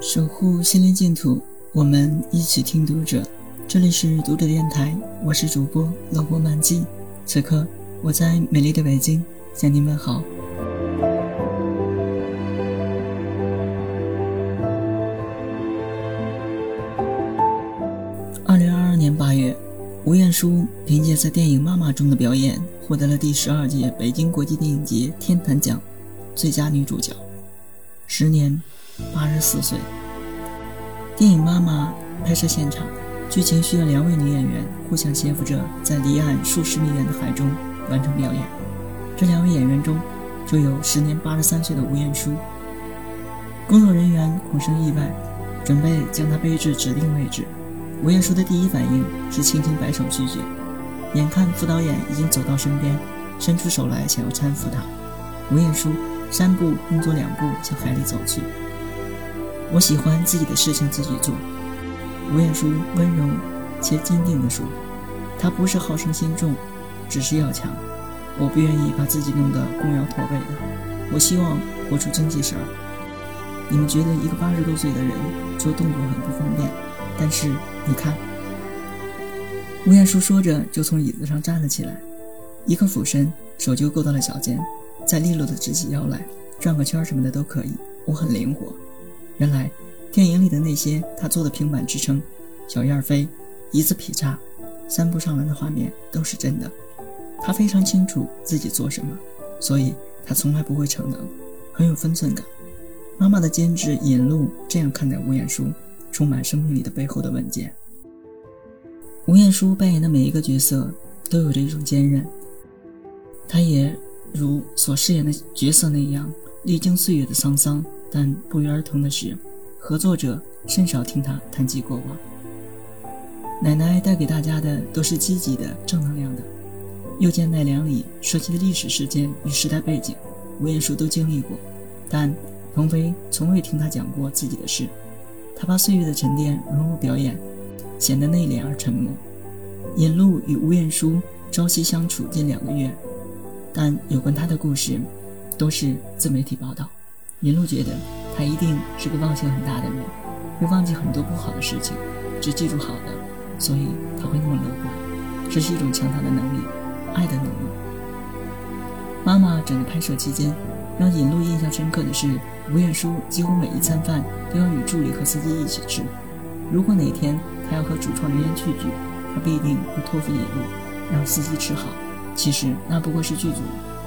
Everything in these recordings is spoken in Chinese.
守护心灵净土，我们一起听读者。这里是读者电台，我是主播冷波满记。此刻我在美丽的北京向您问好。二零二二年八月，吴彦姝凭借在电影《妈妈》中的表演，获得了第十二届北京国际电影节天坛奖最佳女主角。十年八十四岁。电影《妈妈》拍摄现场，剧情需要两位女演员互相搀扶着，在离岸数十米远的海中完成表演。这两位演员中，就有时年八十三岁的吴彦姝。工作人员恐生意外，准备将她背至指定位置。吴彦姝的第一反应是轻轻摆手拒绝。眼看副导演已经走到身边，伸出手来想要搀扶她，吴彦姝。三步并作两步向海里走去。我喜欢自己的事情自己做。吴彦姝温柔且坚定地说：“她不是好胜心重，只是要强。我不愿意把自己弄得弓腰驼背的。我希望活出精气神。你们觉得一个八十多岁的人做动作很不方便，但是你看。”吴彦姝说着就从椅子上站了起来，一个俯身，手就够到了脚尖。再利落的直起腰来，转个圈什么的都可以，我很灵活。原来电影里的那些他做的平板支撑、小燕飞、一字劈叉、三步上篮的画面都是真的。他非常清楚自己做什么，所以他从来不会逞能，很有分寸感。妈妈的监制引路这样看待吴彦姝，充满生命力的背后的稳健。吴彦姝扮演的每一个角色都有着一种坚韧，她也。如所饰演的角色那样，历经岁月的沧桑，但不约而同的是，合作者甚少听他谈及过往。奶奶带给大家的都是积极的、正能量的。又见奈良里涉及的历史事件与时代背景，吴彦姝都经历过，但鹏飞从未听他讲过自己的事。他把岁月的沉淀融入表演，显得内敛而沉默。尹路与吴彦姝朝夕相处近两个月。但有关他的故事，都是自媒体报道。林路觉得他一定是个忘性很大的人，会忘记很多不好的事情，只记住好的，所以他会那么乐观。这是一种强大的能力，爱的能力。妈妈整个拍摄期间，让尹路印象深刻的是，吴彦姝几乎每一餐饭都要与助理和司机一起吃。如果哪天他要和主创人员聚聚，他必定会托付尹路，让司机吃好。其实那不过是剧组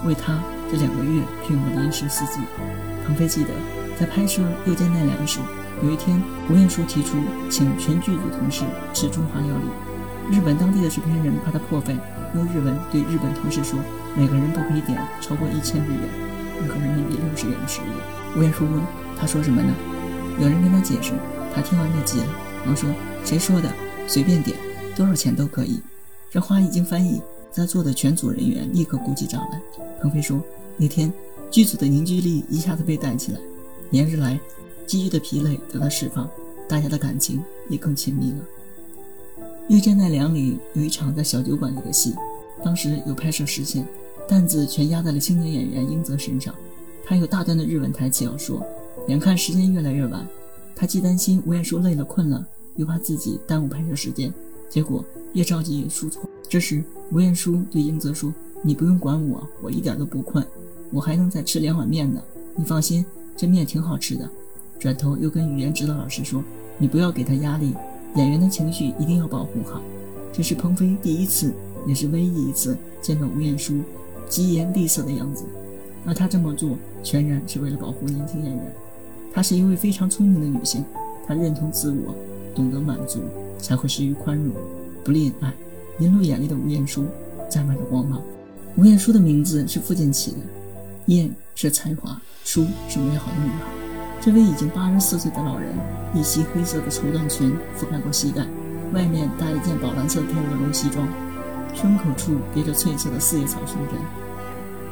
为他这两个月聘用的临时司机。鹏飞记得，在拍摄《又见奈良》时，有一天吴彦姝提出请全剧组同事吃中华料理。日本当地的制片人怕他破费，用日文对日本同事说：“每个人不可以点超过一千日元，约合人民币六十元的食物。”吴彦姝问：“他说什么呢？”有人跟他解释，他听完就急了，忙说：“谁说的？随便点，多少钱都可以。”这话一经翻译。在座的全组人员立刻鼓起掌来。鹏飞说：“那天剧组的凝聚力一下子被带起来，连日来积郁的疲累得到释放，大家的感情也更亲密了。”《遇见奈良》里有一场在小酒馆里的戏，当时有拍摄时限，担子全压在了青年演员英泽身上。他有大段的日文台词要说，眼看时间越来越晚，他既担心吴彦姝累了困了，又怕自己耽误拍摄时间，结果越着急越出错。这时，吴彦姝对英泽说：“你不用管我，我一点都不困，我还能再吃两碗面呢。你放心，这面挺好吃的。”转头又跟语言指导老师说：“你不要给他压力，演员的情绪一定要保护好。”这是鹏飞第一次，也是唯一一次见到吴彦姝疾言厉色的样子，而他这么做全然是为了保护年轻演员。她是一位非常聪明的女性，她认同自我，懂得满足，才会施于宽容，不吝爱。银露眼里的吴彦姝，沾满着光芒。吴彦姝的名字是父亲起的，燕是才华，姝是美好的女孩。这位已经八十四岁的老人，一袭黑色的绸缎裙覆盖过膝盖，外面搭一件宝蓝色天鹅绒西装，胸口处别着翠色的四叶草胸针，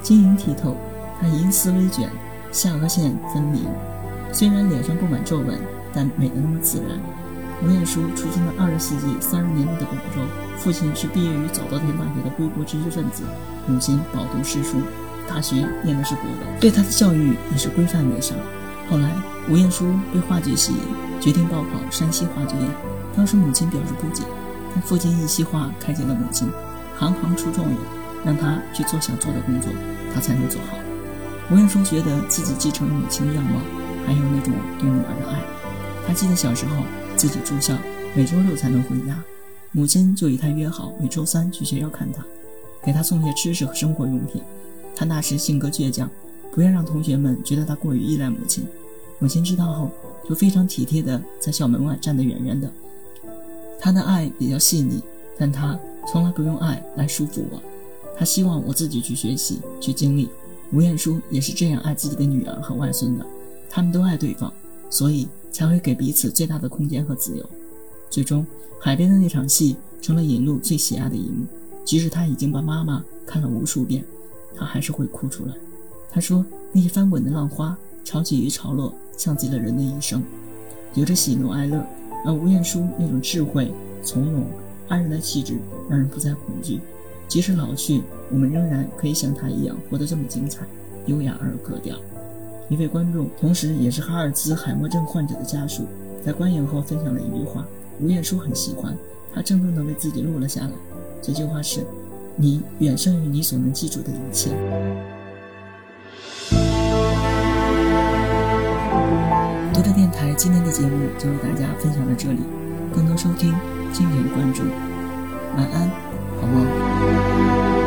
晶莹剔透。她银丝微卷，下颚线分明，虽然脸上布满皱纹，但美得那么自然。吴彦姝出生在二十世纪三十年代的广州，父亲是毕业于早稻田大学的归国知识分子，母亲饱读诗书，大学念的是国文，对他的教育也是规范为上。后来，吴彦姝被话剧吸引，决定报考山西话剧院。当时母亲表示不解，但父亲一席话开解了母亲：行行出状元，让他去做想做的工作，他才能做好。吴彦姝觉得自己继承了母亲的样貌，还有那种对女儿的爱。他记得小时候自己住校，每周六才能回家，母亲就与他约好每周三去学校看他，给他送些吃食和生活用品。他那时性格倔强，不愿让同学们觉得他过于依赖母亲。母亲知道后，就非常体贴地在校门外站得远远的。他的爱比较细腻，但他从来不用爱来束缚我。他希望我自己去学习，去经历。吴彦姝也是这样爱自己的女儿和外孙的，他们都爱对方，所以才会给彼此最大的空间和自由。最终，海边的那场戏成了尹路最喜爱的一幕。即使他已经把妈妈看了无数遍，他还是会哭出来。他说：“那些翻滚的浪花，潮起与潮落，像极了人的一生，有着喜怒哀乐。而吴彦姝那种智慧、从容、安然的气质，让人不再恐惧。即使老去。”我们仍然可以像他一样活得这么精彩、优雅而格调。一位观众，同时也是哈尔兹海默症患者的家属，在观影后分享了一句话，吴彦姝很喜欢，他郑重地为自己录了下来。这句话是：“你远胜于你所能记住的一切。读者电台今天的节目就为大家分享到这里更多收听敬请关注。晚安好梦。